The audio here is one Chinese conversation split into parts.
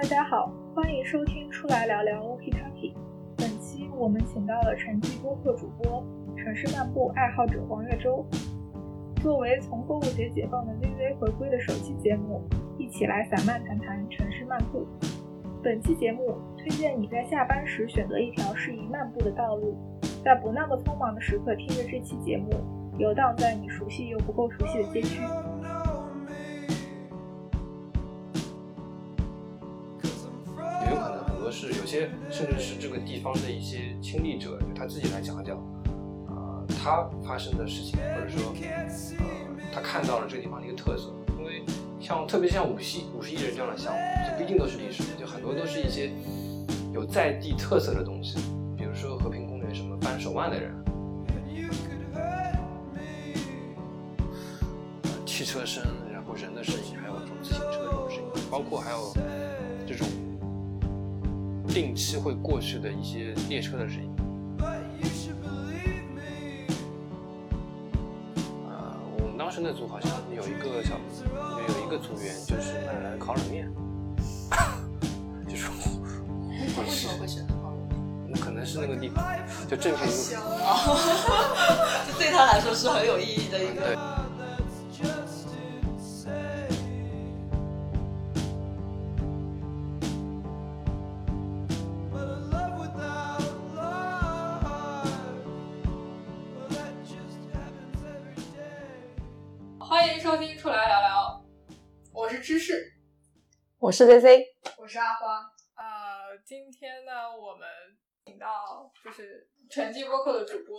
大家好，欢迎收听出来聊聊 OK Talking。本期我们请到了城际播客主播、城市漫步爱好者黄月洲。作为从购物节解放的 VV 回归的首期节目，一起来散漫谈谈城市漫步。本期节目推荐你在下班时选择一条适宜漫步的道路，在不那么匆忙的时刻听着这期节目，游荡在你熟悉又不够熟悉的街区。是有些甚至是这个地方的一些亲历者，就他自己来讲讲，啊、他发生的事情，或者说，呃，他看到了这个地方的一个特色。因为像特别像五十五十亿人这样的项目，就不一定都是历史，就很多都是一些有在地特色的东西，比如说和平公园什么扳手腕的人，呃汽车声，然后人的声音，还有这种自行车这种声音，包括还有这种定期会过去的一些列车的声音。呃，我们当时那组好像有一个小，有一个组员就是卖烤冷面，就是他为什么会选择烤肉？那可能是那个地方就正片香啊！这对他来说是很有意义的一个。欢收听出来聊聊，我是芝士。我是 Z Z，我是阿花。呃，今天呢，我们请到就是城际播客的主播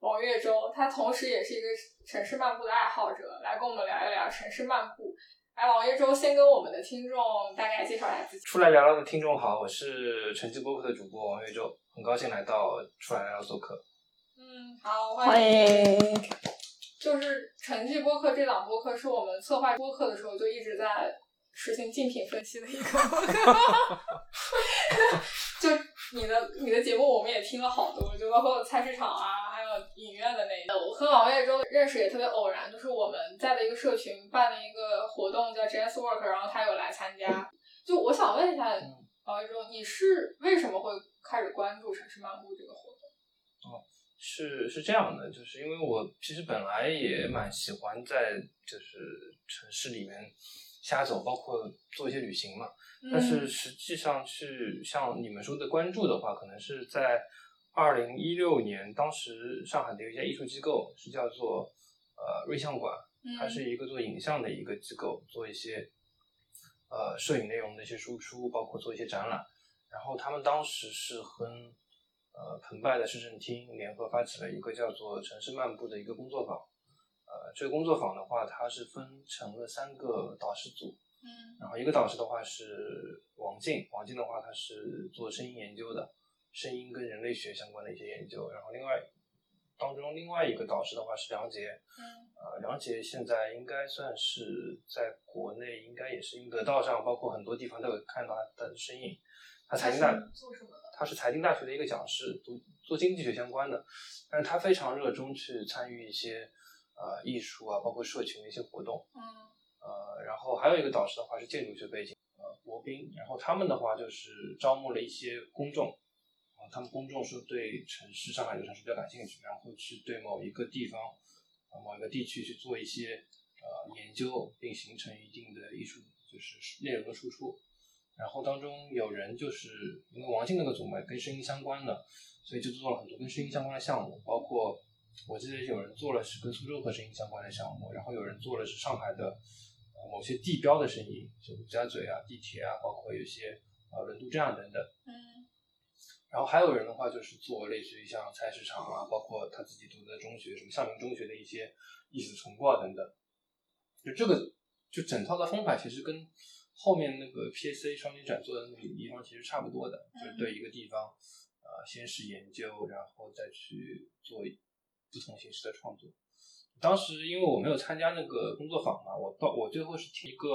王月洲，他同时也是一个城市漫步的爱好者，来跟我们聊一聊城市漫步。来，王月洲先跟我们的听众大概介绍一下自己。出来聊聊的听众好，我是城际播客的主播王月洲，很高兴来到出来聊聊做客。嗯，好，欢迎。迎。就是成绩播客这档播客是我们策划播客的时候就一直在实行竞品分析的一个播客。就你的你的节目我们也听了好多，就包括菜市场啊，还有影院的那个。我和王月洲认识也特别偶然，就是我们在的一个社群办了一个活动叫 Jazz Work，然后他有来参加。就我想问一下王月洲，你是为什么会开始关注城市漫步这个活动？是是这样的，就是因为我其实本来也蛮喜欢在就是城市里面瞎走，包括做一些旅行嘛。但是实际上去像你们说的关注的话，可能是在二零一六年，当时上海的有一家艺术机构是叫做呃瑞相馆，它是一个做影像的一个机构，做一些呃摄影内容的一些输出，包括做一些展览。然后他们当时是跟呃澎湃的市政厅联合发起了一个叫做“城市漫步”的一个工作坊。呃，这个工作坊的话，它是分成了三个导师组。嗯然后一个导师的话是王静，王静的话他是做声音研究的，声音跟人类学相关的一些研究。然后另外当中另外一个导师的话是梁杰，嗯呃，梁杰现在应该算是在国内应该也是英得道上，包括很多地方都有看到他的身影。他财经大做什么的？他是财经大学的一个讲师，读做经济学相关的，但是他非常热衷去参与一些呃艺术啊，包括社群的一些活动。嗯呃，然后还有一个导师的话是建筑学背景，呃，罗宾，然后他们的话就是招募了一些公众，啊、他们公众是对城市上海这个城市比较感兴趣，然后去对某一个地方，呃、某一个地区去做一些呃研究，并形成一定的艺术就是内容的输出。然后当中有人就是因为王静那个组嘛，跟声音相关的，所以就做了很多跟声音相关的项目，包括我记得有人做了是跟苏州和声音相关的项目，然后有人做了是上海的呃某些地标的声音，就陆家嘴啊、地铁啊，包括有些呃轮渡站等等。嗯然后还有人的话就是做类似于像菜市场啊，包括他自己读的中学，什么向明中学的一些历史重构啊等等。就这个就整套的方法其实跟后面那个 PSA 双年展做的那个地方其实差不多的，就是对一个地方呃先是研究，然后再去做不同形式的创作。当时因为我没有参加那个工作坊嘛，我到我最后是听一个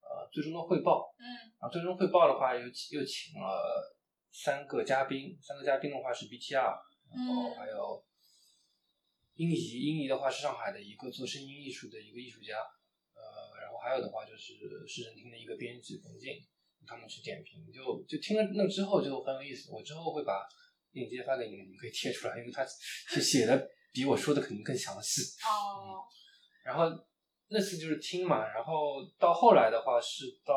呃最终的汇报，嗯。然后最终汇报的话又又请了三个嘉宾，三个嘉宾的话是 BTR，然后嗯。还有英怡，英怡的话是上海的一个做声音艺术的一个艺术家，呃，还有的话就是市政厅的一个编辑冯静，他们去点评，就就听了那之后就很有意思。我之后会把链接发给你们，你们可以贴出来，因为他写写的比我说的肯定更详细。哦，然后那次就是听嘛，然后到后来的话是到，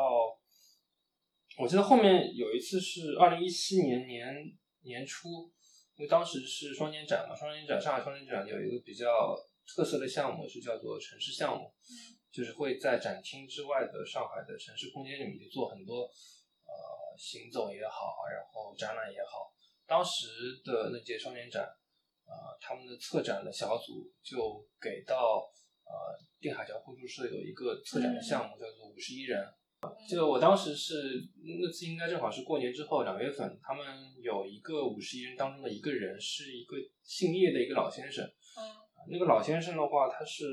我记得后面有一次是二零一七年年年初，因为当时是双年展嘛，双年展上海双年展有一个比较特色的项目是叫做城市项目，嗯就是会在展厅之外的上海的城市空间里面去做很多呃行走也好，然后展览也好。当时的那届双年展，呃，他们的策展的小组就给到呃定海桥互助社有一个策展的项目，叫做五十一人。就我当时是那次应该正好是过年之后两月份，他们有一个五十一人当中的一个人是一个姓叶的一个老先生，嗯那个老先生的话，他是，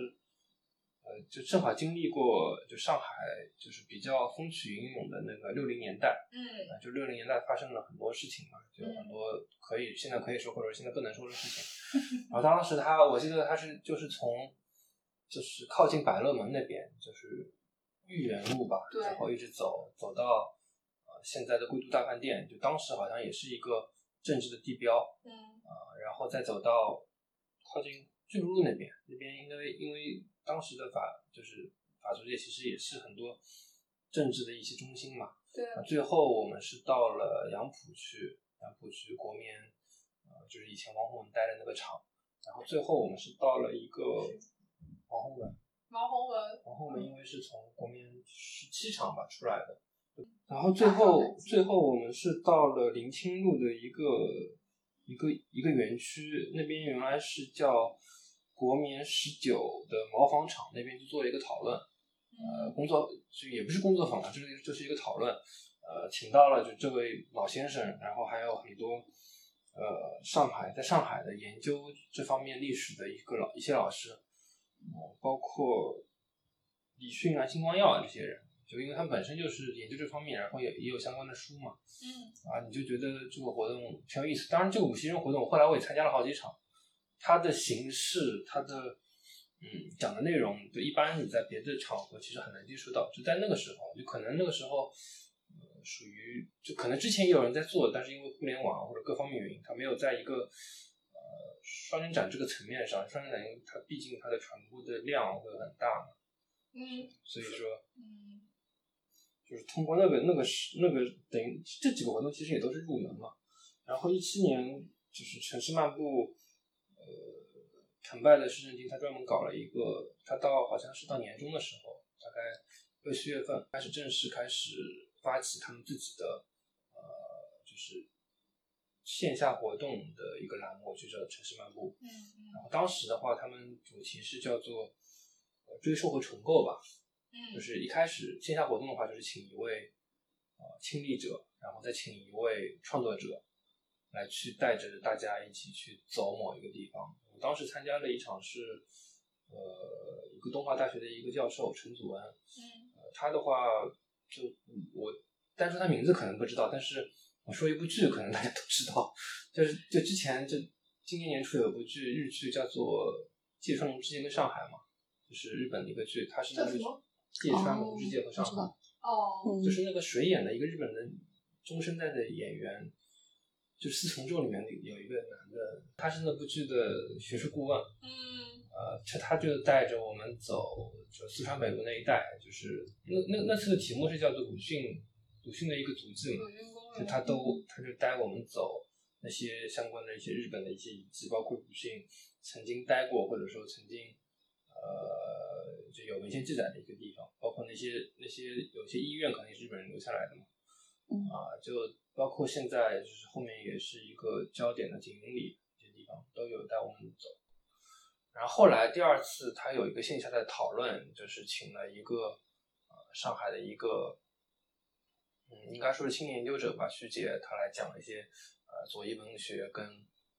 呃，就正好经历过就上海就是比较风起云涌的那个六零年代，嗯啊，就六零年代发生了很多事情嘛，就有很多可以现在可以说或者现在不能说的事情。然后当时他，我记得他是就是从就是靠近百乐门那边，就是豫园路吧，对然后一直走走到呃现在的贵都大饭店，就当时好像也是一个政治的地标，嗯啊，然后再走到靠近巨鹿路那边，那边应该因为当时的法就是法租界其实也是很多政治的一些中心嘛。对，啊，最后我们是到了杨浦区，杨浦区国棉，呃，就是以前王洪文待的那个厂，然后最后我们是到了一个王洪文，王洪文，王洪文因为是从国棉十七厂吧出来的，然后最后最后我们是到了临清路的一个一个一个园区，那边原来是叫国棉十九的毛纺厂，那边去做了一个讨论，呃，工作就也不是工作坊嘛，就是就是一个讨论，呃，请到了就这位老先生，然后还有很多呃上海在上海的研究这方面历史的一个老一些老师，呃包括李迅啊、金光耀啊这些人，就因为他们本身就是研究这方面，然后也也有相关的书嘛，嗯啊，你就觉得这个活动挺有意思。当然，这个五十人活动，后来我也参加了好几场，它的形式、它的嗯讲的内容，就一般你在别的场合其实很难接触到。就在那个时候，就可能那个时候，呃，属于就可能之前也有人在做，但是因为互联网或者各方面原因，它没有在一个呃双年展这个层面上。双年展它毕竟它的传播的量会很大嘛，嗯所以说。嗯就是通过那个那个是那个等于这几个活动其实也都是入门嘛。然后一七年就是城市漫步，呃，肯拜的市政厅他专门搞了一个，他到好像是到年终的时候，大概六七月份开始正式开始发起他们自己的呃就是线下活动的一个栏目，就叫城市漫步。嗯然后当时的话，他们主题是叫做呃追溯和重构吧。嗯，就是一开始线下活动的话，就是请一位呃亲历者，然后再请一位创作者来去带着大家一起去走某一个地方。我当时参加了一场是呃一个东华大学的一个教授陈祖安，嗯呃他的话就我单说他名字可能不知道，但是我说一部剧可能大家都知道，就是就之前就今年年初有部剧日剧叫做《芥川龙之介跟上海》嘛，就是日本的一个剧，它是那个叫什么芥川龙之介和上海哦。就是那个水演的一个日本的中生代的演员，就四重奏里面有一个男的，他是那部剧的学术顾问，嗯。呃，他他就带着我们走，就四川北路那一带，就是那那那次的题目是叫做鲁迅鲁迅的一个足迹嘛，就他都他就带我们走那些相关的一些日本的一些遗迹，包括鲁迅曾经待过或者说曾经呃就有文献记载的一个地方，包括那些那些有些医院可能也是日本人留下来的嘛，嗯。啊，就包括现在就是后面也是一个焦点的锦云里这些地方都有带我们走。然后后来第二次他有一个线下的讨论，就是请了一个呃上海的一个嗯应该说是青年研究者吧，徐杰，他来讲一些呃左翼文学跟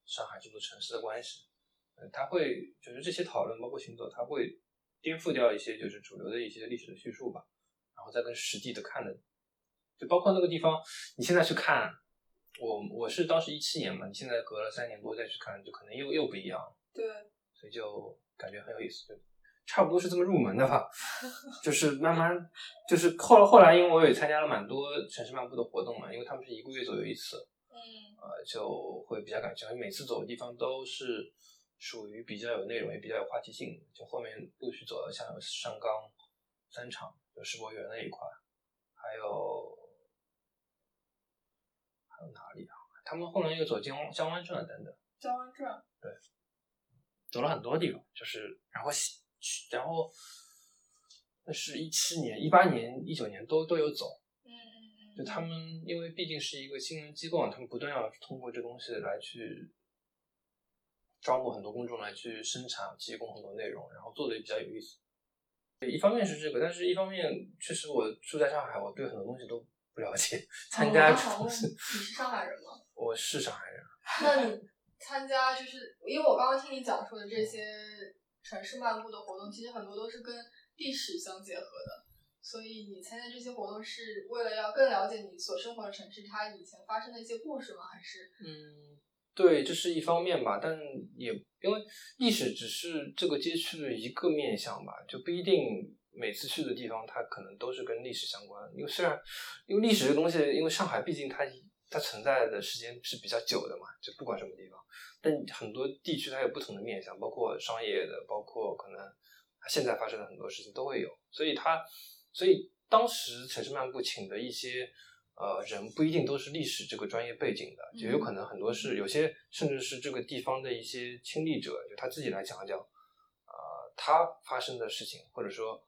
上海这座城市的关系。呃，他会就是这些讨论包括行走，他会颠覆掉一些就是主流的一些历史的叙述吧，然后再跟实际的看的，就包括那个地方，你现在去看，我我是当时一七年嘛，你现在隔了三年多再去看，就可能又又不一样了。对，所以就感觉很有意思。就差不多是这么入门的吧，就是慢慢，就是后来后来，因为我也参加了蛮多城市漫步的活动嘛，因为他们是一个月左右一次，嗯呃，就会比较感兴趣，每次走的地方都是属于比较有内容也比较有话题性，就后面陆续走了像有上钢三场，有世博园那一块，还有还有哪里啊？他们后来又走江湾江湾镇啊等等。江湾镇，走了很多地方，就是然后西然后那是一七年、一八年、一九年都都有走。嗯嗯嗯就他们因为毕竟是一个新闻机构，他们不断要通过这东西来去招募很多公众来去生产、提供很多内容，然后做的也比较有意思。对一方面是这个，但是一方面确实我住在上海，我对很多东西都不了解。参加这哦东西，你是上海人吗？我是上海人，那你参加就是因为我刚刚听你讲述的这些城市漫步的活动，其实很多都是跟历史相结合的。所以你参加这些活动是为了要更了解你所生活的城市它以前发生的一些故事吗？还是嗯，对，这是一方面吧，但也因为历史只是这个街区的一个面向吧，就不一定每次去的地方它可能都是跟历史相关。因为虽然因为历史这个东西，因为上海毕竟它它存在的时间是比较久的嘛，就不管什么地方，但很多地区它有不同的面向，包括商业的，包括可能现在发生的很多事情都会有，所以它所以当时城市漫步请的一些。呃，人不一定都是历史这个专业背景的，也有可能很多是有些甚至是这个地方的一些亲历者，就他自己来讲讲，呃，他发生的事情，或者说，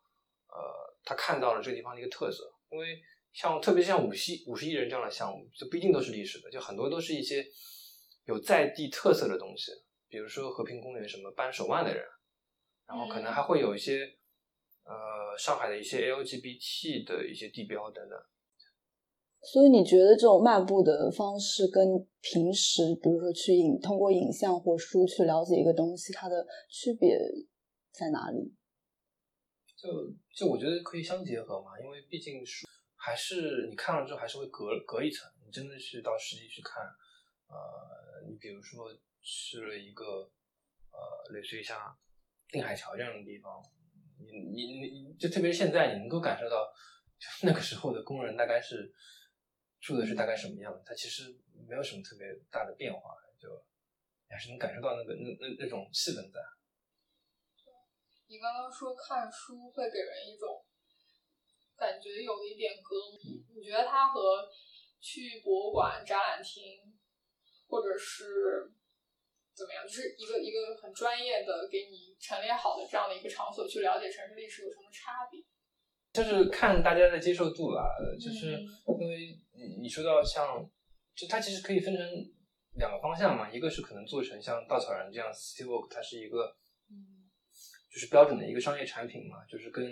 呃，他看到了这个地方的一个特色。因为像特别像五十五十亿人这样的项目，就不一定都是历史的，就很多都是一些有在地特色的东西，比如说和平公园什么扳手腕的人，然后可能还会有一些，呃，上海的一些 LGBT 的一些地标等等。所以你觉得这种漫步的方式跟平时，比如说去影通过影像或书去了解一个东西，它的区别在哪里？就就我觉得可以相结合嘛，因为毕竟书还是你看了之后还是会隔隔一层，你真的是到实际去看，呃，你比如说去了一个呃类似于像定海桥这样的地方，你你你就特别是现在你能够感受到 那个时候的工人大概是住的是大概什么样的，它其实没有什么特别大的变化，就还是能感受到那个那那那种气氛在。你刚刚说看书会给人一种感觉有一点隔膜，你觉得它和去博物馆、展览厅，或者是怎么样，就是一个一个很专业的给你陈列好的这样的一个场所去了解城市历史有什么差别？就是看大家的接受度吧，呃就是嗯因为你你说到像，就它其实可以分成两个方向嘛，一个是可能做成像稻草人这样 City Walk，它是一个嗯就是标准的一个商业产品嘛，就是跟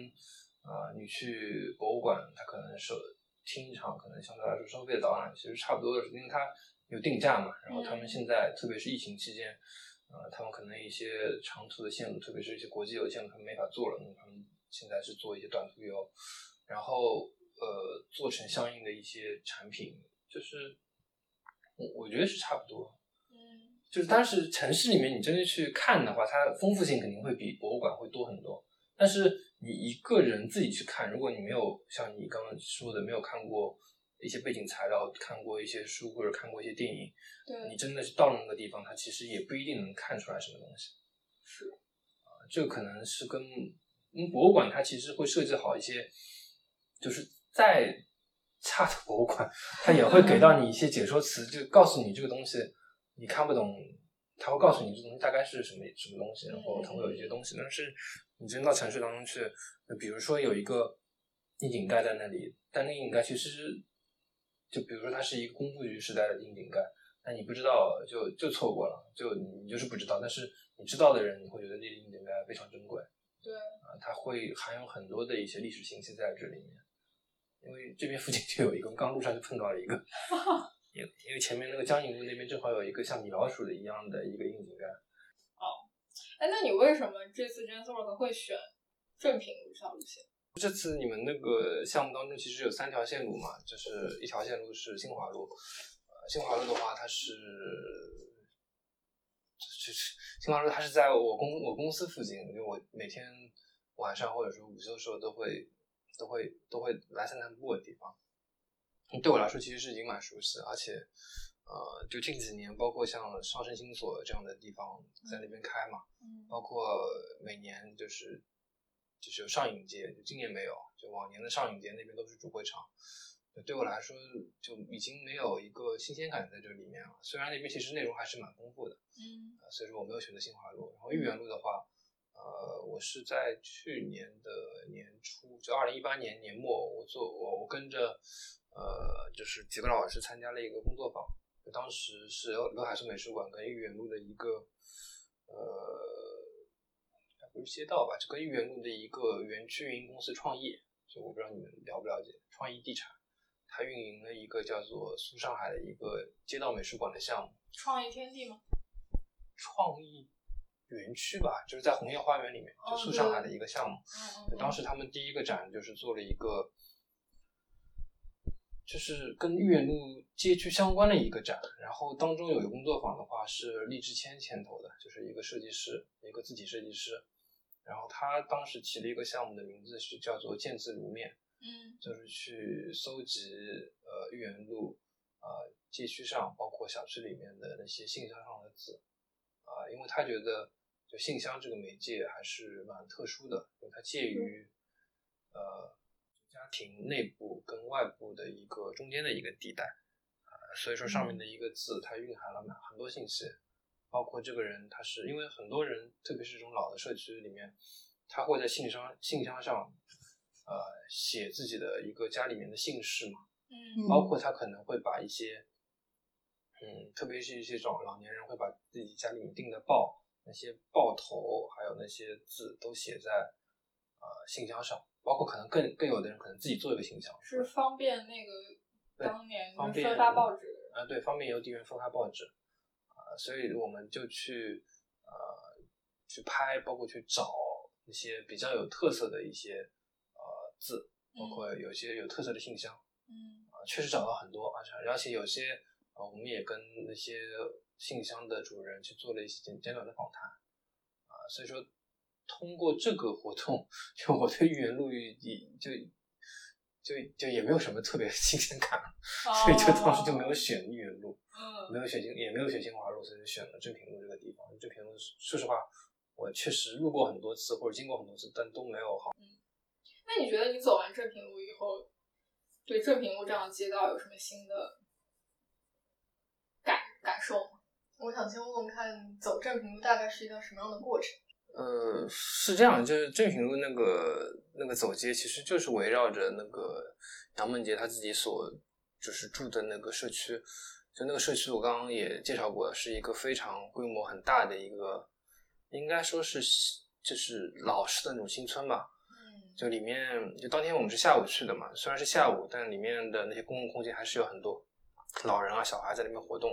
啊、呃你去博物馆，它可能收听一场可能相对来说收费的导览其实差不多的是，因为它有定价嘛。然后他们现在、特别是疫情期间，呃，他们可能一些长途的线路，特别是一些国际游的线路，他们没法做了，那他们现在是做一些短途游，然后呃做成相应的一些产品，就是我我觉得是差不多。嗯就是当时城市里面你真的去看的话，它丰富性肯定会比博物馆会多很多。但是你一个人自己去看，如果你没有像你刚刚说的，没有看过一些背景材料，看过一些书或者看过一些电影，对你真的是到了那个地方，它其实也不一定能看出来什么东西。是啊，这个可能是跟嗯博物馆它其实会设计好一些，就是再差的博物馆，它也会给到你一些解说词，就告诉你这个东西你看不懂，它会告诉你这东西大概是什么什么东西，然后它会有一些东西。但是你真到城市当中去，那比如说有一个窨井盖在那里，但那个窨井盖其实就比如说它是一个工布局时代的窨井盖，那你不知道就就错过了，就你就是不知道。但是你知道的人，你会觉得这个窨井盖非常珍贵。对啊，它会含有很多的一些历史信息在这里面。因为这边附近就有一个，刚路上就碰到了一个，因因为前面那个江宁路那边正好有一个像米老鼠的一样的一个窨井盖。哎，那你为什么这次 Jansork 会选正品这条路线？这次你们那个项目当中其实有三条线路嘛，就是一条线路是新华路，呃，新华路的话它是，就是新华路它是在我公我公司附近，因为我每天晚上或者说午休的时候都会都会都会来散散步的地方。对我来说，其实是已经蛮熟悉的，而且呃，就近几年，包括像上升星所这样的地方在那边开嘛，嗯包括每年就是就是有上影节，就今年没有，就往年的上影节那边都是主会场。就对我来说，就已经没有一个新鲜感在这里面了。虽然那边其实内容还是蛮丰富的，嗯呃所以说我没有选择新华路。然后豫园路的话，呃，我是在去年的年初，就二零一八年年末，我做我我跟着呃，就是几个老师参加了一个工作坊，就当时是刘刘海市美术馆跟豫园路的一个呃，不是街道吧，就跟豫园路的一个园区运营公司创业，就我不知道你们了不了解，创意地产，它运营了一个叫做苏上海的一个街道美术馆的项目。创意天地吗？创意园区吧，就是在红叶花园里面，就哦苏上海的一个项目。当时他们第一个展就是做了一个，就是跟豫园路街区相关的一个展。然后当中有一个工作坊的话是厉志谦牵头的，就是一个设计师，一个字体设计师。然后他当时起了一个项目的名字是叫做“见字如面”，嗯就是去搜集呃豫园路呃街区上，包括小区里面的那些信箱上的字啊、因为他觉得就信箱这个媒介还是蛮特殊的，因为它介于呃家庭内部跟外部的一个中间的一个地带啊、所以说上面的一个字它蕴含了蛮很多信息。包括这个人，他是因为很多人，特别是这种老的社区里面，他会在信箱信箱上，呃，写自己的一个家里面的姓氏嘛，嗯包括他可能会把一些，嗯，特别是一些这种老年人会把自己家里面订的报那些报头，还有那些字都写在呃信箱上，包括可能更更有的人可能自己做一个信箱，是方便那个当年分发报纸。啊，对，方便邮递员分发报纸，啊、所以我们就去呃去拍，包括去找一些比较有特色的一些呃字，包括有些有特色的信箱，嗯啊、确实找到很多，而且而且有些呃我们也跟那些信箱的主人去做了一些简简短的访谈，啊、所以说通过这个活动，就我对豫园路也就就就也没有什么特别新鲜感。所以就当时就没有选豫园路，嗯没有选金，也没有选金华路，所以就选了正平路这个地方。正平路，说实话，我确实路过很多次或者经过很多次，但都没有好。嗯那你觉得你走完正平路以后，对正平路这样的街道有什么新的感感受吗？我想先问问看，走正平路大概是一个什么样的过程？呃，是这样，就是正平路那个那个走街，其实就是围绕着那个杨梦洁他自己所就是住的那个社区。就那个社区，我刚刚也介绍过，是一个非常规模很大的一个，应该说是就是老式的那种新村吧。嗯就里面，就当天我们是下午去的嘛，虽然是下午，但里面的那些公共空间还是有很多老人啊、小孩在里面活动。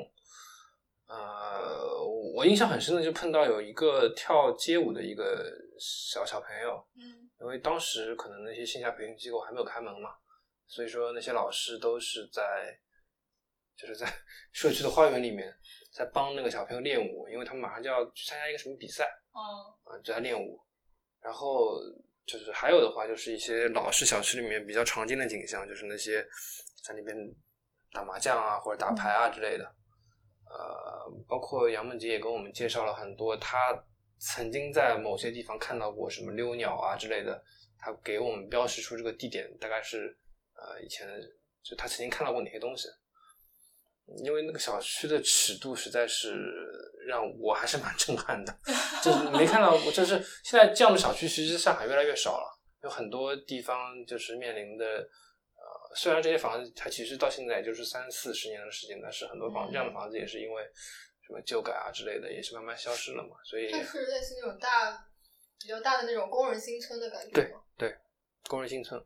呃，我印象很深的就碰到有一个跳街舞的一个小小朋友，嗯因为当时可能那些线下培训机构还没有开门嘛，所以说那些老师都是在，就是在 社区的花园里面在帮那个小朋友练舞，因为他们马上就要去参加一个什么比赛。嗯啊，就在练舞。然后就是还有的话，就是一些老式小区里面比较常见的景象，就是那些在那边打麻将啊或者打牌啊之类的。呃，包括杨梦杰也跟我们介绍了很多他曾经在某些地方看到过什么溜鸟啊之类的，他给我们标识出这个地点大概是呃以前就他曾经看到过哪些东西。因为那个小区的尺度实在是让我还是蛮震撼的，就是没看到过，就是现在这样的小区其实上海越来越少了，有很多地方就是面临的，虽然这些房子它其实到现在也就是三四十年的时间，但是很多房、嗯。这样的房子也是因为什么旧改啊之类的，也是慢慢消失了嘛，所以它是类似那种大、比较大的那种工人新村的感觉对对？工人新村，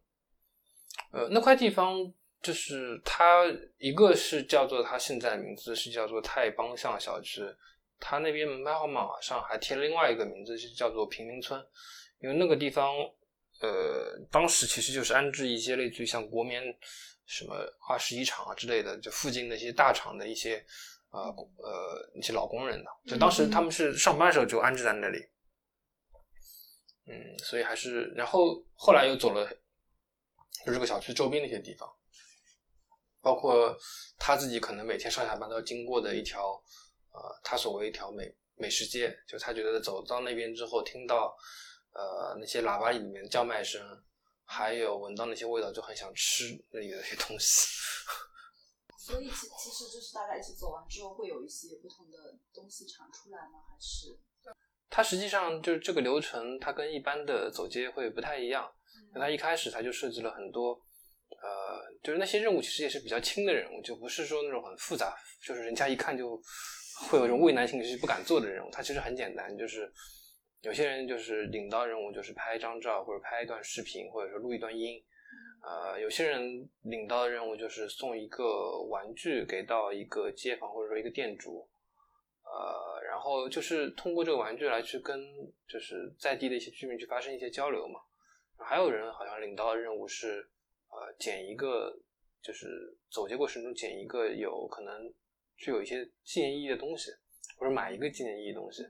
呃，那块地方就是它一个是叫做它现在的名字是叫做太邦巷小区，它那边门牌号码上还贴了另外一个名字，是叫做平民村，因为那个地方，呃，当时其实就是安置一些类似于像国棉什么二十一厂啊之类的，就附近那些大厂的一些呃呃一些老工人的，就当时他们是上班的时候就安置在那里。嗯，嗯，所以还是，然后后来又走了，就这个小区周边的一些地方，包括他自己可能每天上下班都要经过的一条，呃，他所谓一条美美食街，就他觉得走到那边之后，听到呃那些喇叭里面叫卖声，还有闻到那些味道，就很想吃那里的那些东西。所以其其实就是大家一起走完之后，会有一些不同的东西产出来吗？还是？它实际上就是这个流程，它跟一般的走街会不太一样。那它一开始它就设计了很多，呃，就是那些任务其实也是比较轻的任务，就不是说那种很复杂，就是人家一看就会有一种畏难情绪不敢做的任务。它其实很简单，就是有些人就是领到任务就是拍一张照或者拍一段视频，或者说录一段音。呃，有些人领到的任务就是送一个玩具给到一个街坊或者说一个店主。呃，然后就是通过这个玩具来去跟就是在地的一些居民去发生一些交流嘛。还有人好像领到的任务是，呃，捡一个就是走街过程中捡一个有可能具有一些纪念意义的东西，或者买一个纪念意义的东西。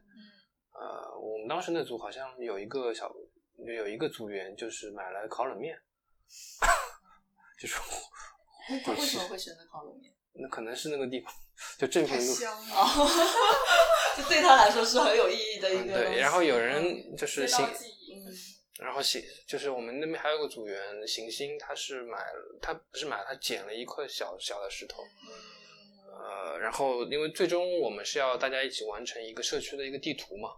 呃，我们当时那组好像有一个小有一个组员就是买了烤冷面，就是他为什么会选择烤冷面？那可能是那个地方就正平路。香了，就对他来说是很有意义的一个嗯，对，然后有人就是行。嗯，然后行，就是我们那边还有个组员行星，他是买了，他不是买了，他捡了一块小小的石头，呃，然后因为最终我们是要大家一起完成一个社区的一个地图嘛，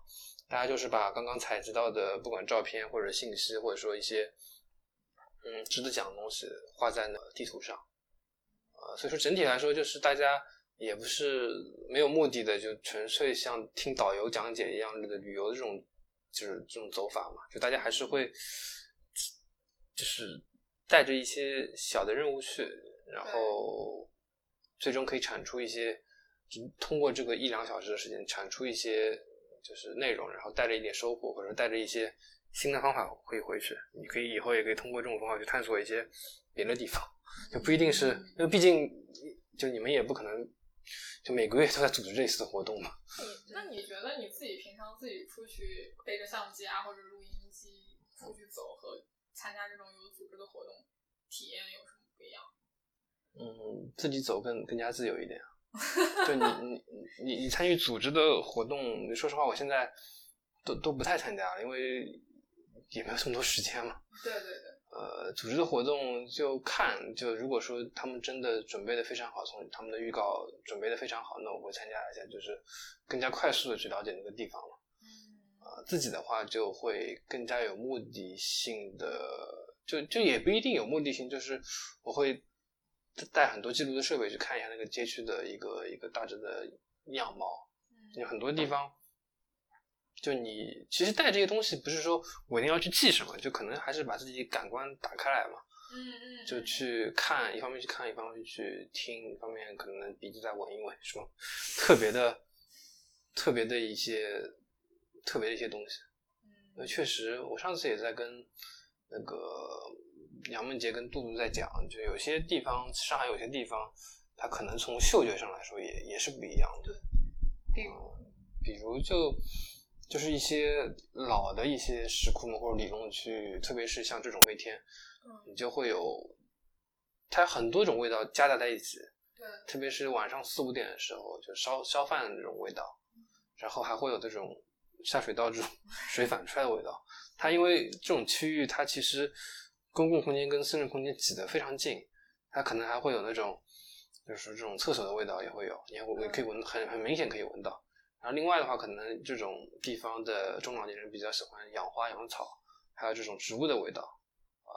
大家就是把刚刚采集到的不管照片或者信息，或者说一些嗯值得讲的东西画在那地图上，呃，所以说整体来说就是大家也不是没有目的的，就纯粹像听导游讲解一样的旅游的这种就是这种走法嘛，就大家还是会就是带着一些小的任务去，然后最终可以产出一些，通过这个一两小时的时间产出一些就是内容，然后带着一点收获，或者带着一些新的方法可以回去。你可以以后也可以通过这种方法去探索一些别的地方，就不一定是，因为毕竟就你们也不可能就每个月都在组织类似的活动嘛。那你觉得你自己平常自己出去背着相机啊或者录音机出去走和参加这种有组织的活动，体验有什么不一样？嗯，自己走更更加自由一点。就你你你你参与组织的活动，说实话，我现在都都不太参加了，因为也没有这么多时间嘛。对对对，呃，组织的活动就看，就如果说他们真的准备的非常好，从他们的预告准备的非常好，那我会参加一下，就是更加快速的去了解那个地方了。嗯呃，自己的话就会更加有目的性的，就就也不一定有目的性，就是我会带很多记录的设备去看一下那个街区的一个一个大致的样貌。有很多地方，就你其实带这些东西，不是说我一定要去记什么，就可能还是把自己感官打开来嘛，嗯嗯，就去看，一方面去看，一方面去听，一方面可能鼻子再闻一闻，什么特别的、特别的一些、特别的一些东西。呃，确实，我上次也在跟那个杨梦洁跟杜杜在讲，就有些地方，上海有些地方，它可能从嗅觉上来说也也是不一样的。比如比如就就是一些老的一些石窟门或者里弄区，特别是像这种味天，你就会有它很多种味道夹杂在一起，对，特别是晚上四五点的时候，就烧烧饭的这种味道，然后还会有这种下水道这种 水反出来的味道。它因为这种区域，它其实公共空间跟私人空间挤得非常近，它可能还会有那种就是这种厕所的味道也会有，你还会可以闻很很明显可以闻到。然后另外的话，可能这种地方的中老年人比较喜欢养花养草，还有这种植物的味道，呃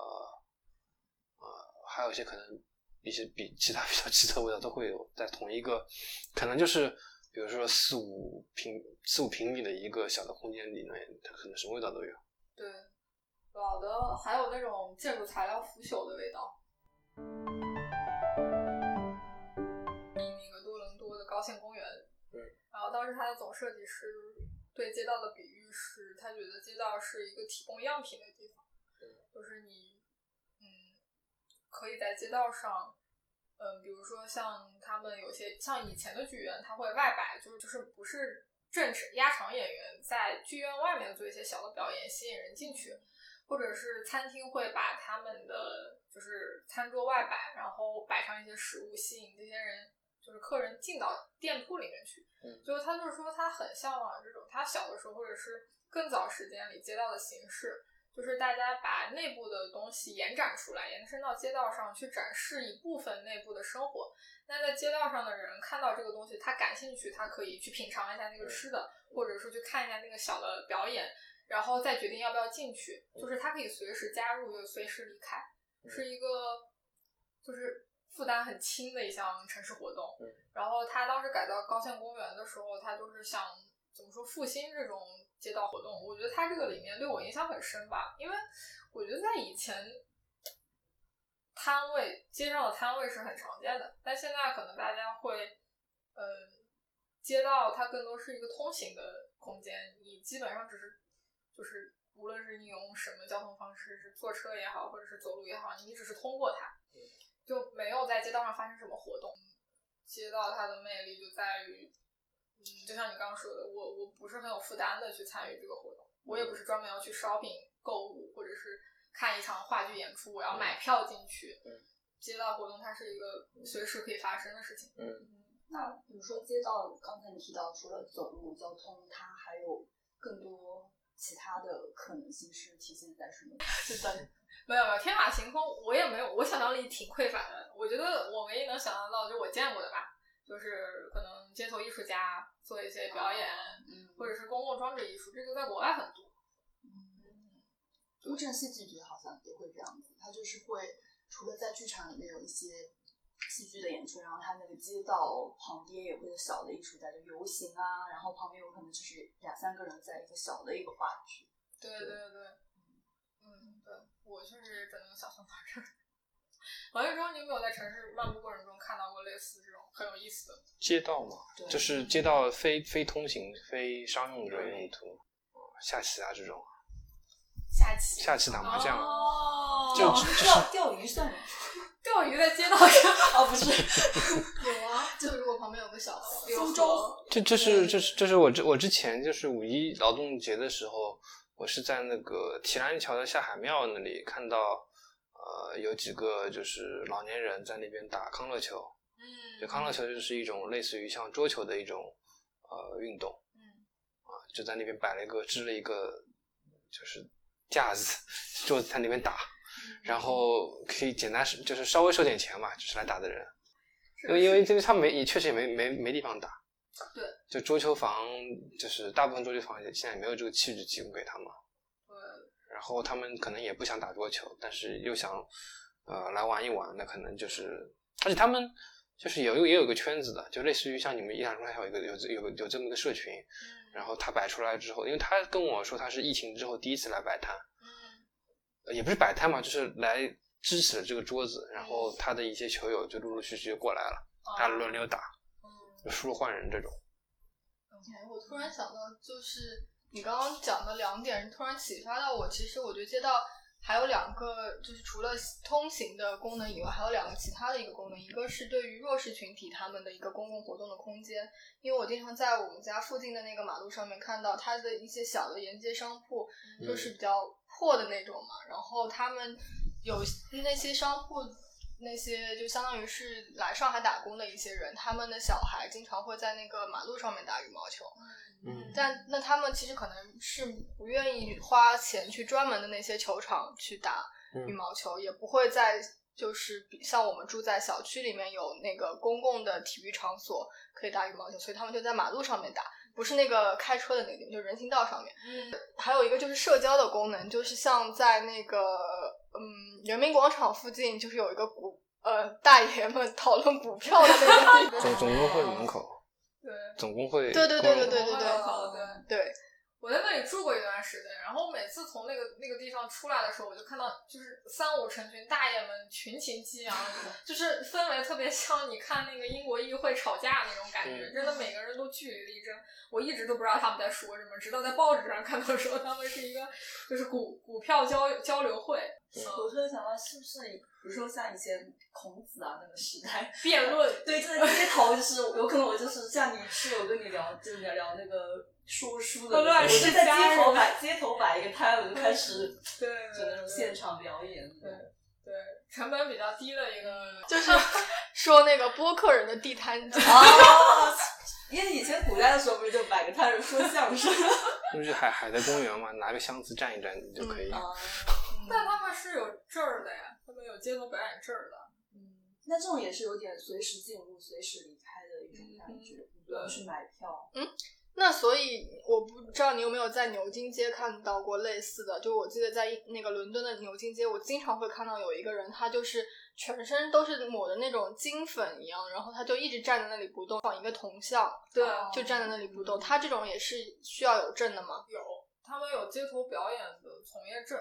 呃，还有一些可能一些比其他比较奇特的味道都会有在同一个，可能就是比如说四五平四五平米的一个小的空间里面，它可能什么味道都有。对，老的还有那种建筑材料腐朽的味道。那个多伦多的高线公园，对，然后当时他的总设计师对街道的比喻是，他觉得街道是一个提供样品的地方，就是你，嗯，可以在街道上，嗯，比如说像他们有些像以前的剧院，他会外摆，就是就是不是正式压场演员在剧院外面做一些小的表演，吸引人进去，或者是餐厅会把他们的就是餐桌外摆，然后摆上一些食物，吸引这些人就是客人进到店铺里面去。嗯就是他就是说他很向往这种他小的时候或者是更早时间里街道的形式。就是大家把内部的东西延展出来，延伸到街道上去展示一部分内部的生活。那在街道上的人看到这个东西，他感兴趣，他可以去品尝一下那个吃的，或者说去看一下那个小的表演，然后再决定要不要进去。就是他可以随时加入，又随时离开，是一个就是负担很轻的一项城市活动。然后他当时改造高县公园的时候，他就是想怎么说复兴这种街道活动。我觉得他这个里面对我影响很深吧，因为我觉得在以前。摊位街上的摊位是很常见的，但现在可能大家会，嗯，街道它更多是一个通行的空间，你基本上只是就是无论是你用什么交通方式，是坐车也好，或者是走路也好，你只是通过它，就没有在街道上发生什么活动。街道它的魅力就在于，嗯，就像你刚刚说的，我我不是很有负担的去参与这个活动，我也不是专门要去 shopping 购物，或者是。看一场话剧演出，我要买票进去。嗯，街道活动它是一个随时可以发生的事情。嗯，那比如说街道，刚才你提到除了走路交通，它还有更多其他的可能性是体现在什么？是的，没有没有天马行空，我也没有，我想象力挺匮乏的。我觉得我唯一能想象到就我见过的吧，就是可能街头艺术家做一些表演，嗯，或者是公共装置艺术，这个在国外很多。嗯乌镇戏剧节好像也会这样子，它就是会除了在剧场里面有一些戏剧的演出，然后他那个街道旁边也会有小的艺术家就游行啊，然后旁边有可能就是两三个人在一个小的一个话剧。对对对，嗯，对，我确实只能想象到这儿。王玉忠，你有没有在城市漫步过程中看到过类似这种很有意思的街道嘛？就是街道非非通行、非商用的用途，下棋啊这种。下棋，下棋打麻将，哦，就钓钓鱼算吗？钓鱼在街道上？哦，不是，有啊，就如果旁边有个小苏州，这这是这是这是我之我之前就是五一劳动节的时候，我是在那个提篮桥的下海庙那里看到，呃，有几个就是老年人在那边打康乐球，嗯，就康乐球就是一种类似于像桌球的一种呃运动，嗯，啊，就在那边摆了一个支了一个就是。架子 桌子在那边打，然后可以简单是就是稍微收点钱嘛，就是来打的人，因为因为就是他没也确实也没没没地方打，对，就桌球房就是大部分桌球房现在也没有这个气质提供给他们，对，然后他们可能也不想打桌球，但是又想呃来玩一玩，那可能就是而且他们就是有也有一个圈子的，就类似于像你们一两中还有一个有有有这么一个社群。然后他摆出来之后，因为他跟我说他是疫情之后第一次来摆摊，嗯，也不是摆摊嘛，就是来支持这个桌子。然后他的一些球友就陆陆续续就过来了，大家轮流打，就输了换人这种。哎，我突然想到，就是你刚刚讲的两点，突然启发到我。其实我觉得街道还有两个，就是除了通行的功能以外，还有两个其他的一个功能。一个是对于弱势群体他们的一个公共活动的空间，因为我经常在我们家附近的那个马路上面看到它的一些小的沿街商铺，就是比较破的那种嘛。然后他们有那些商铺，那些就相当于是来上海打工的一些人，他们的小孩经常会在那个马路上面打羽毛球。嗯，但那他们其实可能是不愿意花钱去专门的那些球场去打羽毛球，也不会在就是比像我们住在小区里面有那个公共的体育场所可以打羽毛球，所以他们就在马路上面打，不是那个开车的那个地方，就人行道上面。嗯，还有一个就是社交的功能，就是像在那个嗯人民广场附近，就是有一个股呃大爷们讨论股票的那个地方，总总工会门口。对，总工会对对对对对对对对对。我在那里住过一段时间，然后每次从那个那个地方出来的时候，我就看到就是三五成群大爷们群情激昂，就是氛围特别像你看那个英国议会吵架那种感觉，真的每个人都据理力争。我一直都不知道他们在说什么，直到在报纸上看到说他们是一个就是股股票交交流会。我突然想到，是不是比如说像以前孔子啊那个时代，辩论对，就在街头，就是有可能我就是像你室友跟你聊，就是聊聊那个说书的，乱我世就在街头摆街头摆一个摊，我就开始 对就那种现场表演。对对，成本比较低的一个，就是 说那个播客人的地摊因为以前古代的时候不是就摆个摊儿说相声就是海海德公园嘛，拿个箱子站一站你就可以。啊？但他们是有证儿的呀，他们有街头表演证儿的。嗯，那这种也是有点随时进入、随时离开的一种感觉，你不用去买票。嗯那所以我不知道你有没有在牛津街看到过类似的，就我记得在那个伦敦的牛津街，我经常会看到有一个人，他就是全身都是抹的那种金粉一样，然后他就一直站在那里不动，仿一个铜像，对就站在那里不动。他这种也是需要有证的吗？有，他们有街头表演的从业证。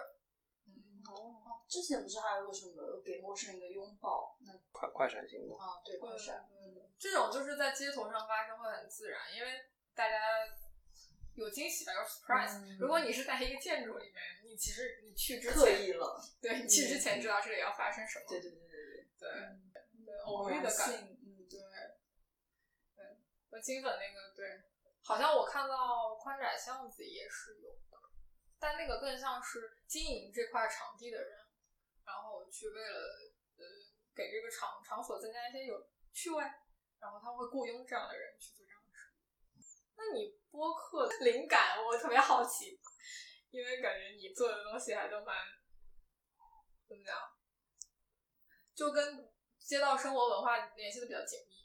哦，之前不是还有个什么给陌生人一个拥抱？那快快闪行动，啊，对，快闪，嗯，这种就是在街头上发生会很自然，因为大家有惊喜吧，有 surprise。嗯如果你是在一个建筑里面，你其实你去之刻前，意了。对你去之前知道这里要发生什么，对对对对对对嗯对偶遇的感觉，嗯，对对。和金粉那个对，好像我看到宽窄巷子也是有的，但那个更像是经营这块场地的人，然后去为了呃给这个场场所增加一些有趣味，然后他会雇佣这样的人去做这样的事。那你播客灵感，我特别好奇，因为感觉你做的东西还都蛮怎么讲，就跟街道生活文化联系的比较紧密。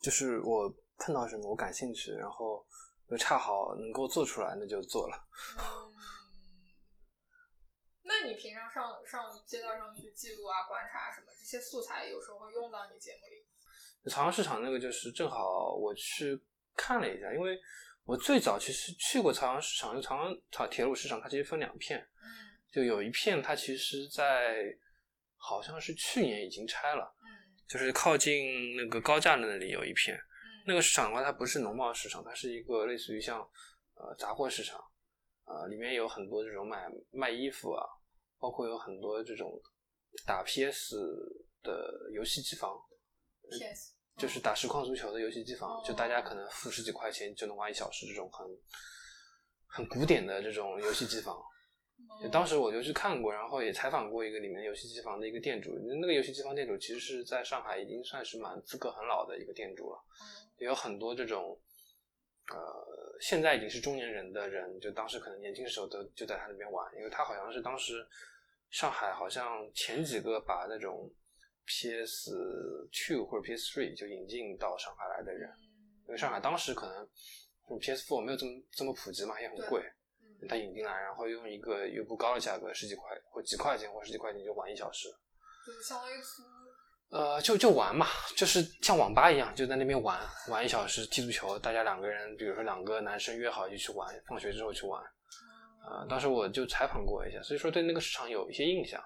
就是我碰到什么我感兴趣，然后又恰好能够做出来，那就做了。嗯，那你平常上上街道上去记录啊、观察什么这些素材，有时候会用到你节目里？朝阳市场那个就是正好我去看了一下，因为我最早其实去过朝阳市场，就朝阳朝铁路市场，它其实分两片，嗯就有一片它其实在好像是去年已经拆了，嗯就是靠近那个高架的那里有一片。嗯那个市场的话，它不是农贸市场，它是一个类似于像呃杂货市场，呃里面有很多这种买卖衣服啊，包括有很多这种打 PS 的游戏机房，，PS 就是打实况足球的游戏机房，哦就大家可能付十几块钱就能玩一小时这种很很古典的这种游戏机房。就当时我就去看过，然后也采访过一个里面游戏机房的一个店主。那个游戏机房店主其实是在上海已经算是蛮资格很老的一个店主了，也有很多这种呃现在已经是中年人的人，就当时可能年轻的时候都就在他那边玩，因为他好像是当时上海好像前几个把那种 PS Two 或者 PS Three 就引进到上海来的人，因为上海当时可能 PS Four 没有这么这么普及嘛，也很贵。他引进来，然后用一个又不高的价格，十几块或几块钱或十几块钱就玩一小时，就是相当于租呃，就就玩嘛，就是像网吧一样，就在那边玩玩一小时，踢足球，大家两个人，比如说两个男生约好就去玩，放学之后去玩，啊、当时我就采访过一下，所以说对那个市场有一些印象，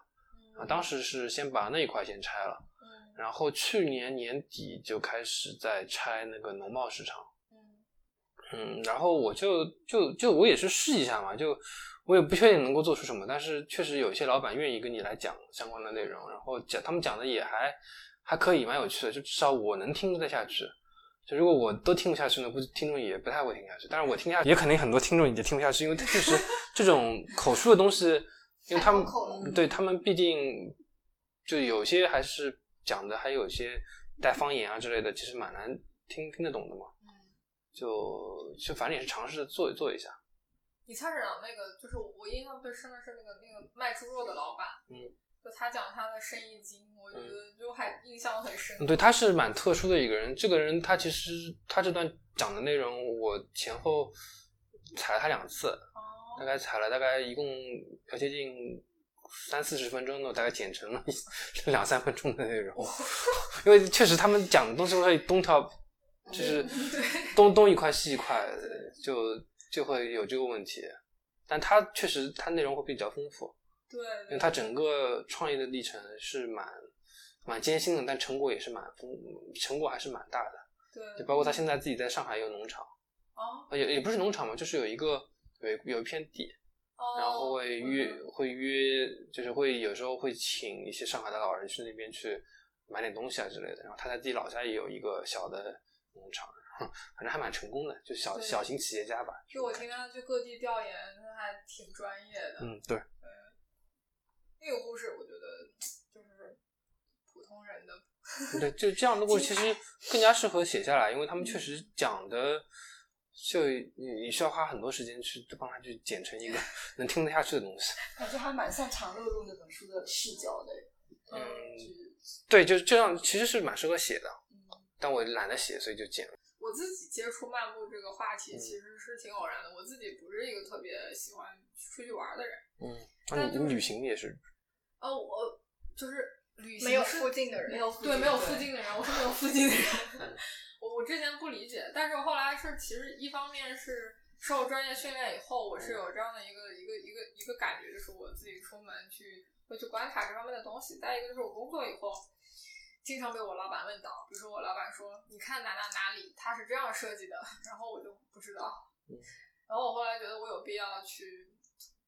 啊、当时是先把那一块先拆了，嗯然后去年年底就开始在拆那个农贸市场。嗯。嗯，然后我就就就我也是试一下嘛，就我也不确定能够做出什么，但是确实有一些老板愿意跟你来讲相关的内容，然后讲他们讲的也还还可以，蛮有趣的，就至少我能听得下去。就如果我都听不下去呢，估计听众也不太会听下去。但是我听下去，也肯定很多听众也听不下去，因为确实 这种口述的东西，因为他们对他们毕竟就有些还是讲的，还有一些带方言啊之类的，其实蛮难听听得懂的嘛。就就反正也是尝试做做一下。你菜市场那个，就是我印象最深的是那个那个卖猪肉的老板，嗯，就他讲他的生意经，我觉得就还印象很深。嗯，对，他是蛮特殊的一个人。这个人他其实他这段讲的内容，我前后踩了他两次，大哦，概踩了大概一共要接近三四十分钟的，我大概剪成了两三分钟的内容。因为确实他们讲的东西会东跳，就是东东一块西一块，就就会有这个问题。但他确实他内容会比较丰富。对，因为他整个创业的历程是蛮蛮艰辛的，但成果也是蛮丰，成果还是蛮大的。对就包括他现在自己在上海有农场，哦，呃也也不是农场嘛，就是有一个有一有一片地，哦然后会约嗯会约，就是会有时候会请一些上海的老人去那边去买点东西啊之类的。然后他在自己老家也有一个小的农场，反正还蛮成功的，就小小型企业家吧。就我听他去各地调研，他还挺专业的。嗯，对，那个故事我觉得就是普通人的，对，就这样的故事其实更加适合写下来，因为他们确实讲的，就你你需要花很多时间去帮他去剪成一个 能听得下去的东西。感觉还蛮像长乐路那本书的视角的。嗯对，就是这样，其实是蛮适合写的，嗯但我懒得写，所以就剪了。我自己接触漫步这个话题嗯其实是挺偶然的。我自己不是一个特别喜欢出去玩的人，嗯，但就是那你你旅行也是，哦，我就是旅行没有是附近的人没有对，没有附近的人，我是没有附近的人。我我之前不理解，但是我后来是其实一方面是受专业训练以后，我是有这样的一个一个一个一个感觉，就是我自己出门去会去观察这方面的东西。再一个就是我工作以后，经常被我老板问到，比如说我老板说你看哪哪哪里它是这样设计的，然后我就不知道。嗯然后我后来觉得我有必要去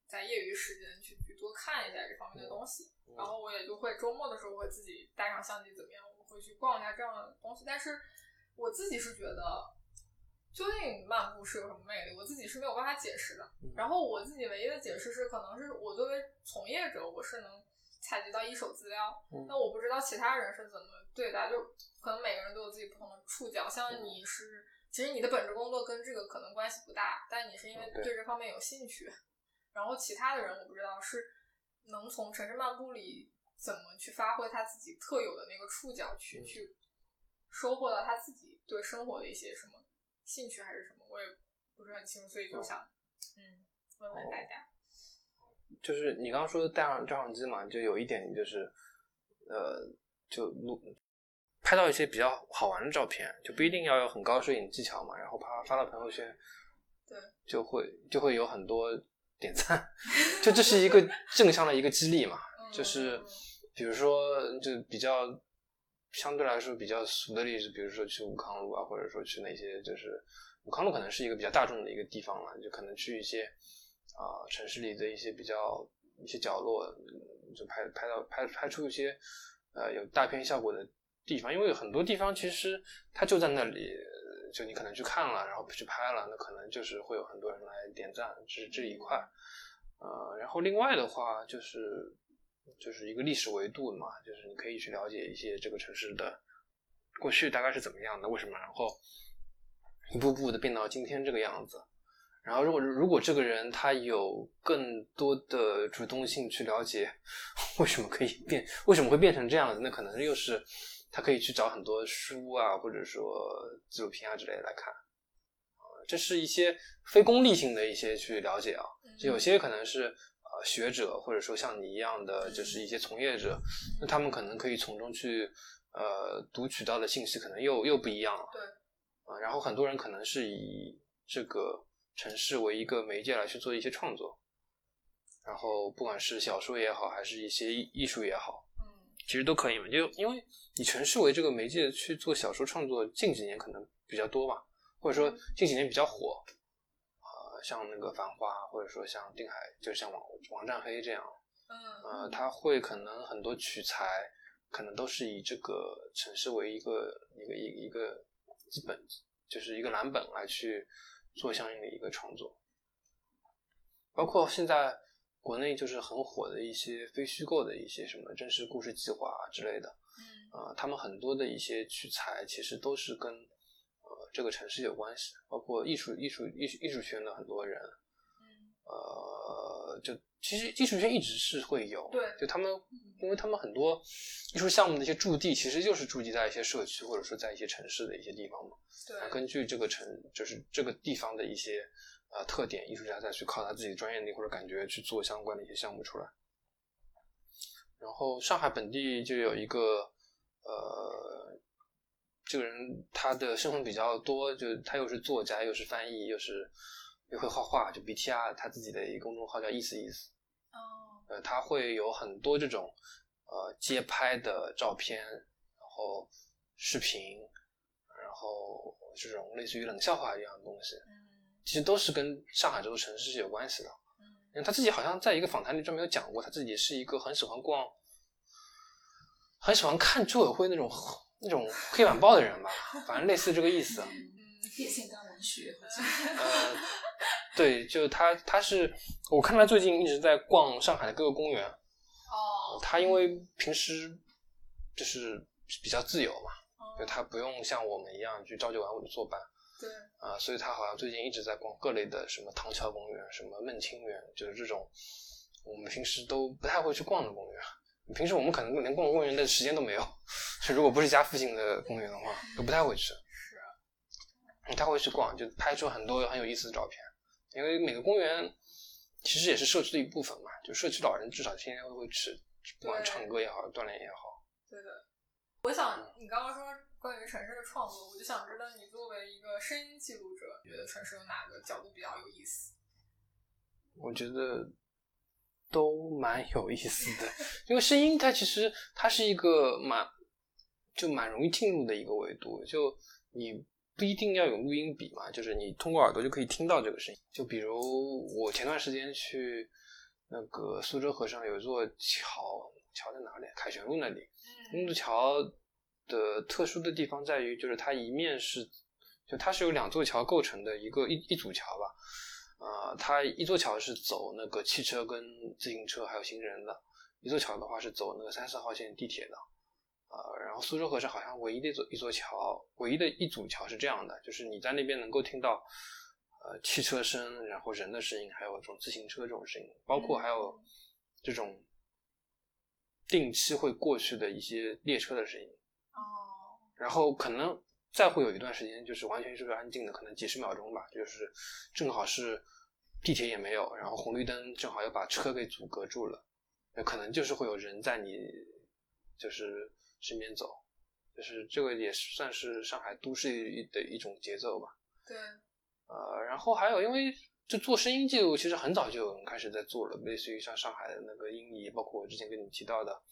在业余时间去去多看一下这方面的东西。嗯然后我也就会周末的时候会自己带上相机怎么样，我会去逛一下这样的东西。但是我自己是觉得，究竟漫步是有什么魅力，我自己是没有办法解释的。嗯然后我自己唯一的解释是，可能是我作为从业者，我是能采集到一手资料。嗯那我不知道其他人是怎么对待，就可能每个人都有自己不同的触角。像嗯你是，其实你的本职工作跟这个可能关系不大，但你是因为嗯对对这方面有兴趣。然后其他的人我不知道是能从城市漫步里怎么去发挥他自己特有的那个触角去，嗯去收获到他自己对生活的一些什么兴趣还是什么，我也不是很清楚，所以就想嗯问问大家。就是你刚刚说的带上照相机嘛，就有一点就是，呃，就录拍到一些比较好玩的照片，就不一定要有很高摄影技巧嘛，然后啪发到朋友圈，对，就会就会有很多点赞，就这是一个正向的一个激励嘛，就是嗯比如说就比较相对来说比较俗的例子，比如说去武康路啊，或者说去那些就是武康路可能是一个比较大众的一个地方了，就可能去一些啊、城市里的一些比较一些角落，嗯就拍拍到拍拍出一些呃有大片效果的地方，因为有很多地方其实它就在那里，呃就你可能去看了，然后去拍了，那可能就是会有很多人来点赞，这是这一块。呃，然后另外的话就是就是一个历史维度嘛，就是你可以去了解一些这个城市的过去大概是怎么样的，为什么，然后一步步的变到今天这个样子。然后如果如果这个人他有更多的主动性去了解 为什么可以变，为什么会变成这样子，那可能又是他可以去找很多书啊，或者说纪录片啊之类的来看。呃这是一些非功利性的一些去了解啊，就有些可能是呃学者，或者说像你一样的，就是一些从业者，那他们可能可以从中去呃读取到的信息可能又又不一样了。对，啊、然后很多人可能是以这个城市为一个媒介来去做一些创作，然后不管是小说也好，还是一些艺艺术也好，嗯其实都可以嘛。就因为以城市为这个媒介去做小说创作，近几年可能比较多吧，或者说近几年比较火，呃，像那个《繁花》，或者说像定海，就像王王占黑这样，嗯。呃，他会可能很多取材，可能都是以这个城市为一个一个一个一个基本，就是一个蓝本来去做相应的一个创作。包括现在国内就是很火的一些非虚构的一些什么真实故事计划啊之类的，嗯呃，他们很多的一些取材其实都是跟呃这个城市有关系，包括艺术艺术艺术艺术圈的很多人，嗯呃，就其实艺术圈一直是会有，对就他们，因为他们很多艺术项目的一些驻地，其实就是驻地在一些社区或者说在一些城市的一些地方嘛。对啊，根据这个城，就是这个地方的一些呃特点，艺术家再去靠他自己的专业力或者感觉去做相关的一些项目出来。然后上海本地就有一个呃，这个人他的身份比较多，就他又是作家，又是翻译，又是又会画画，就 BTR 他自己的一个公众号叫意思意思。哦呃，他会有很多这种呃街拍的照片，然后视频，然后这种类似于冷笑话一样的东西，嗯其实都是跟上海这座城市是有关系的。嗯因为他自己好像在一个访谈里专门有讲过，他自己是一个很喜欢逛、很喜欢看居委会那种那种黑板报的人吧，反正类似这个意思。变现当文学，呃，对，就他他是我看他最近一直在逛上海的各个公园。哦，他因为平时就是比较自由嘛，就他不用像我们一样去朝九晚五的坐班。对，啊，所以他好像最近一直在逛各类的什么唐桥公园、什么孟清园，就是这种我们平时都不太会去逛的公园。平时我们可能连逛公园的时间都没有，如果不是家附近的公园的话，都不太会去。是，他会去逛，就拍出很多很有意思的照片。因为每个公园其实也是社区的一部分嘛，就社区老人至少天天都会去，不管唱歌也好，锻炼也好。对的，我想你刚刚说关于城市的创作，我就想知道你作为一个声音记录者，觉得城市有哪个角度比较有意思？我觉得都蛮有意思的，因为声音它其实它是一个蛮就蛮容易进入的一个维度，就你不一定要有录音笔嘛，就是你通过耳朵就可以听到这个声音。就比如我前段时间去那个苏州河上有一座桥，桥在哪里？凯旋路那里。那座桥的特殊的地方在于，就是它一面是就它是由两座桥构成的一个一一组桥吧。呃，它一座桥是走那个汽车跟自行车还有行人的，一座桥的话是走那个三四号线地铁的。呃，然后苏州河是好像唯一的一座一座桥，唯一的一组桥是这样的，就是你在那边能够听到呃汽车声，然后人的声音，还有这种自行车这种声音，包括还有这种定期会过去的一些列车的声音。哦，然后可能再会有一段时间，就是完全就是安静的，可能几十秒钟吧，就是正好是地铁也没有，然后红绿灯正好又把车给阻隔住了，那可能就是会有人在你就是身边走，就是这个也算是上海都市的一种节奏吧。对，呃，然后还有因为就做声音记录，其实很早就有人开始在做了，类似于像上海的那个英仪，包括我之前跟你提到的。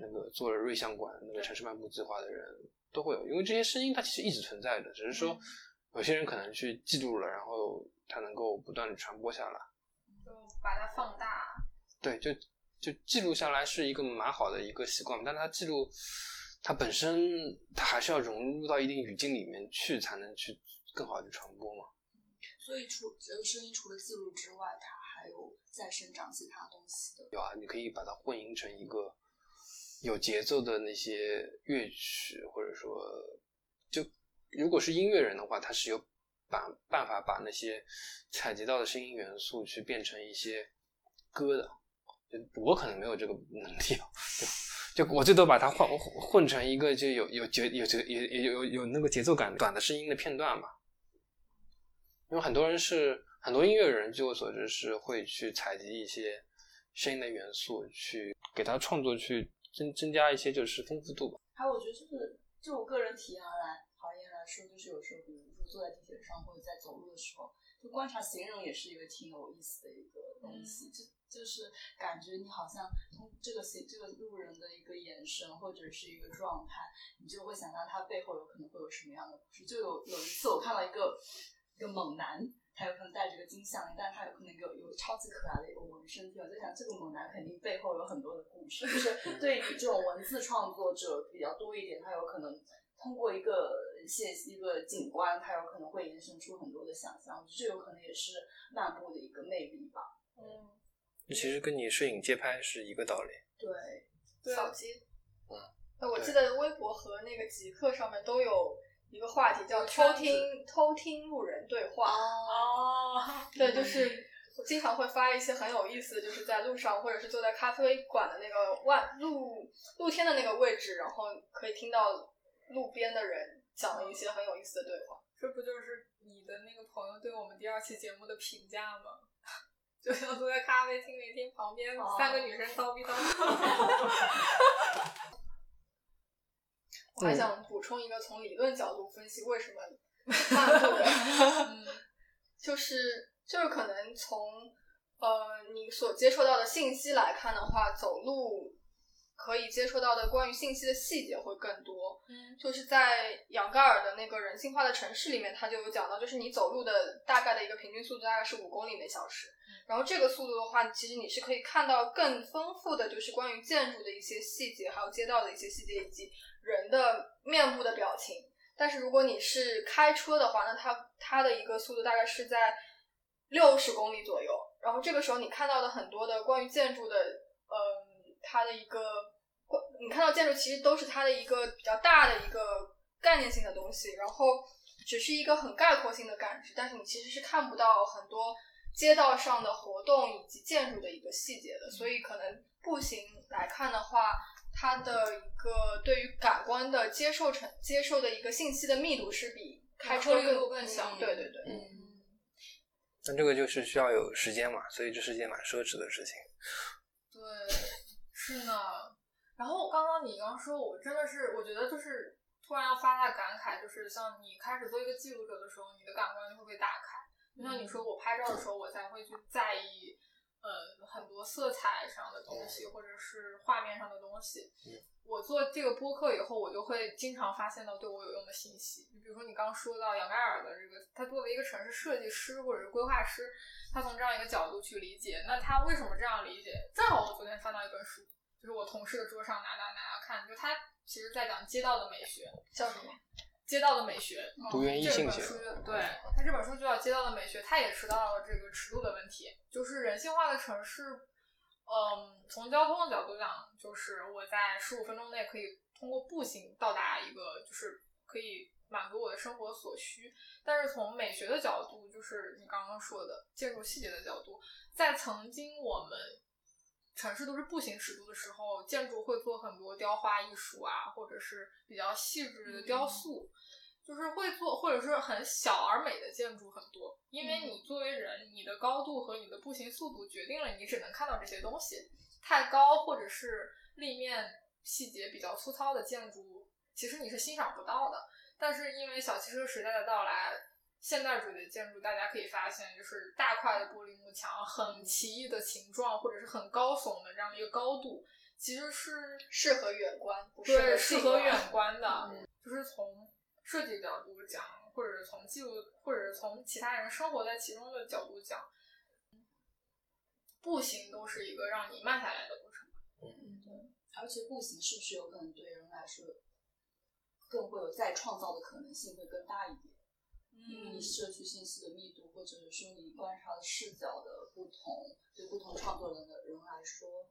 那个做了瑞相馆那个城市漫步计划的人都会有，因为这些声音它其实一直存在的，只是说有些人可能去记录了，然后它能够不断的传播下来，就把它放大。对，就就记录下来是一个蛮好的一个习惯，但它记录它本身它还是要融入到一定语境里面去，才能去更好的传播嘛。所以除这个声音除了记录之外，它还有再生长其他东西的。有啊，你可以把它混音成一个。有节奏的那些乐曲，或者说，就如果是音乐人的话，他是有把办法把那些采集到的声音元素去变成一些歌的。就我可能没有这个能力，就就我最多把它混混成一个就有有节有节也也有有那个节奏感短的声音的片段吧。因为很多人是很多音乐人，据我所知是会去采集一些声音的元素，去给他创作去。增增加一些就是丰富度吧。还有，我觉得就是就我个人体验而来行业来说，就是有时候，比如说坐在地铁上或者在走路的时候，就观察行人也是一个挺有意思的一个东西。就就是感觉你好像从这个行这个路人的一个眼神或者是一个状态，你就会想象他背后有可能会有什么样的故事。就有有一次我看到一个一个猛男。他有可能戴着个金项链，但他有可能有有超级可爱的一个纹身。我在想，这个猛男肯定背后有很多的故事。就是对于这种文字创作者比较多一点，他有可能通过一个现一个景观，他有可能会延伸出很多的想象。这有可能也是漫步的一个魅力吧。嗯，其实跟你摄影街拍是一个道理。对，扫街。嗯，那我记得微博和那个极客上面都有。一个话题叫偷听偷听路人对话哦，对，就是我经常会发一些很有意思的，就是在路上或者是坐在咖啡馆的那个外露露天的那个位置，然后可以听到路边的人讲了一些很有意思的对话。这不就是你的那个朋友对我们第二期节目的评价吗？就要坐在咖啡厅里听旁边三个女生叨逼叨。我还想补充一个从理论角度分析为什么慢步的，嗯，就是就是可能从呃你所接受到的信息来看的话，走路可以接触到的关于信息的细节会更多。嗯就是在杨盖尔的那个人性化的城市里面，他就有讲到，就是你走路的大概的一个平均速度大概是五公里每小时。然后这个速度的话，其实你是可以看到更丰富的，就是关于建筑的一些细节，还有街道的一些细节，以及人的面部的表情。但是如果你是开车的话，那它它的一个速度大概是在六十公里左右。然后这个时候你看到的很多的关于建筑的，嗯、它的一个，你看到建筑其实都是它的一个比较大的一个概念性的东西，然后只是一个很概括性的感知，但是你其实是看不到很多街道上的活动以及建筑的一个细节的，所以可能步行来看的话，它的一个对于感官的接受程接受的一个信息的密度是比开车更度更小对对对，嗯。那这个就是需要有时间嘛，所以这是一件蛮奢侈的事情。对，是呢。然后刚刚你刚说，我真的是，我觉得就是突然要发大感慨，就是像你开始做一个记录者的时候，你的感官就会被打开。就像你说，我拍照的时候，我才会去在意，呃，很多色彩上的东西，或者是画面上的东西。我做这个播客以后，我就会经常发现到对我有用的信息。你比如说，你刚说到杨盖尔的这个，他作为一个城市设计师或者是规划师，他从这样一个角度去理解，那他为什么这样理解？正好我昨天翻到一本书，就是我同事的桌上拿拿拿拿看，就他其实在讲街道的美学，叫什么？街道的美学，读原一这本性对他这本书就叫《街道的美学》，他也提到了这个尺度的问题，就是人性化的城市，嗯，从交通的角度讲，就是我在十五分钟内可以通过步行到达一个，就是可以满足我的生活所需。但是从美学的角度，就是你刚刚说的建筑细节的角度，在曾经我们城市都是步行尺度的时候，建筑会做很多雕花艺术啊，或者是比较细致的雕塑。就是会做，或者是很小而美的建筑很多，因为你作为人，你的高度和你的步行速度决定了你只能看到这些东西。太高或者是立面细节比较粗糙的建筑，其实你是欣赏不到的。但是因为小汽车时代的到来，现代主义的建筑，大家可以发现，就是大块的玻璃幕墙，很奇异的形状，或者是很高耸的这样的一个高度，其实是适合远观，不对，适适合远观的，就是从设计角度讲，或者是从记录，或者是从其他人生活在其中的角度讲，步行都是一个让你慢下来的过程。嗯，对而且步行是不是有可能对人来说更会有再创造的可能性会更大一点？因为你摄取信息的密度，或者是说你观察的视角的不同，对不同创作人的人来说，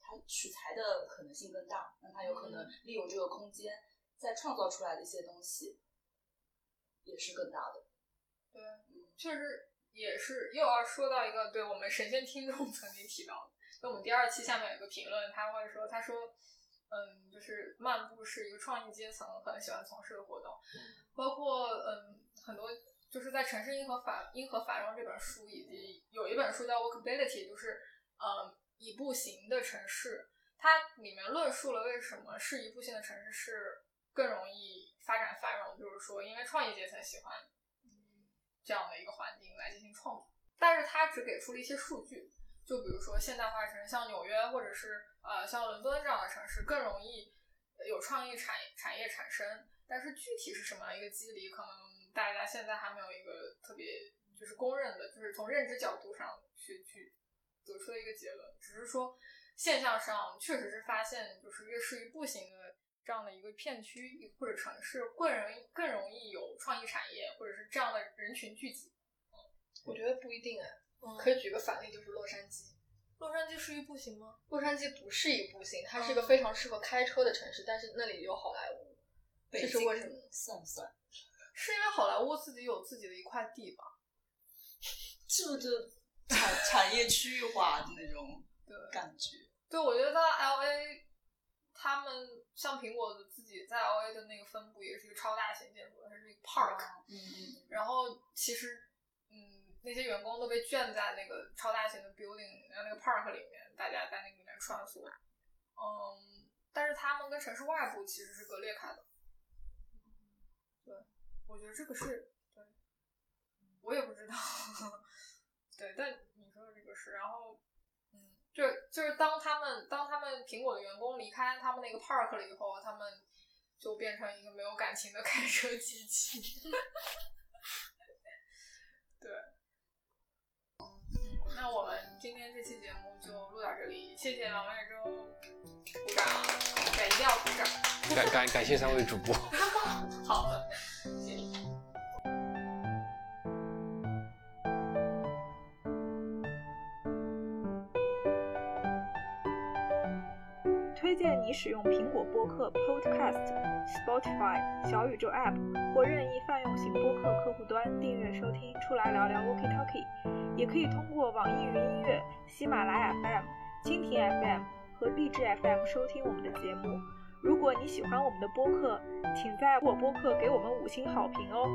他取材的可能性更大，那他有可能利用这个空间再创造出来的一些东西也是更大的。对，确实也是又要说到一个对我们神仙听众曾经提到的，那我们第二期下面有一个评论，他会说，他说，嗯，就是漫步是一个创意阶层很喜欢从事的活动，包括嗯很多就是在《城市因何繁因何繁荣》这本书，以及有一本书叫《Walkability》，就是嗯一步行的城市，它里面论述了为什么是一步行的城市是更容易发展繁荣，就是说因为创业阶层喜欢这样的一个环境来进行创作，但是它只给出了一些数据，就比如说现代化城市，像纽约或者是呃像伦敦这样的城市更容易有创意产产业产生，但是具体是什么样一个机理，可能大家现在还没有一个特别就是公认的，就是从认知角度上去去得出的一个结论，只是说现象上确实是发现，就是越适于步行的这样的一个片区或者城市，更容易更容易有创意产业或者是这样的人群聚集。我觉得不一定哎，嗯可以举个反例，就是洛杉矶。洛杉矶适于步行吗？洛杉矶不是一步行，它是一个非常适合开车的城市，但是那里有好莱坞，这是为什么？算不算？是因为好莱坞自己有自己的一块地吧？是不是就产产业区域化的那种对感觉？对，我觉得在 L A，他们像苹果的自己在 L A 的那个分部也是一个超大型建筑，它是一个 park，、嗯嗯然后其实嗯那些员工都被圈在那个超大型的 building 呃那个 park 里面，大家在那个里面穿梭，嗯，但是他们跟城市外部其实是割裂开的。对，我觉得这个是对，我也不知道。对，但你说的这个是，然后，嗯，就就是当他们当他们苹果的员工离开他们那个 park 了以后，他们就变成一个没有感情的开车机器。对，嗯，那我们今天这期节目就录到这里，谢谢王月洲，鼓掌，对，一定要鼓掌。感感感谢三位主播。好。推荐你使用苹果播客 Podcast、Spotify、小宇宙 App 或任意泛用型播客客户端订阅收听《出来聊聊 Walkie Talkie》，也可以通过网易云音乐、喜马拉雅 FM、蜻蜓 FM 和荔枝 FM 收听我们的节目。如果你喜欢我们的播客，请在我播客给我们五星好评哦。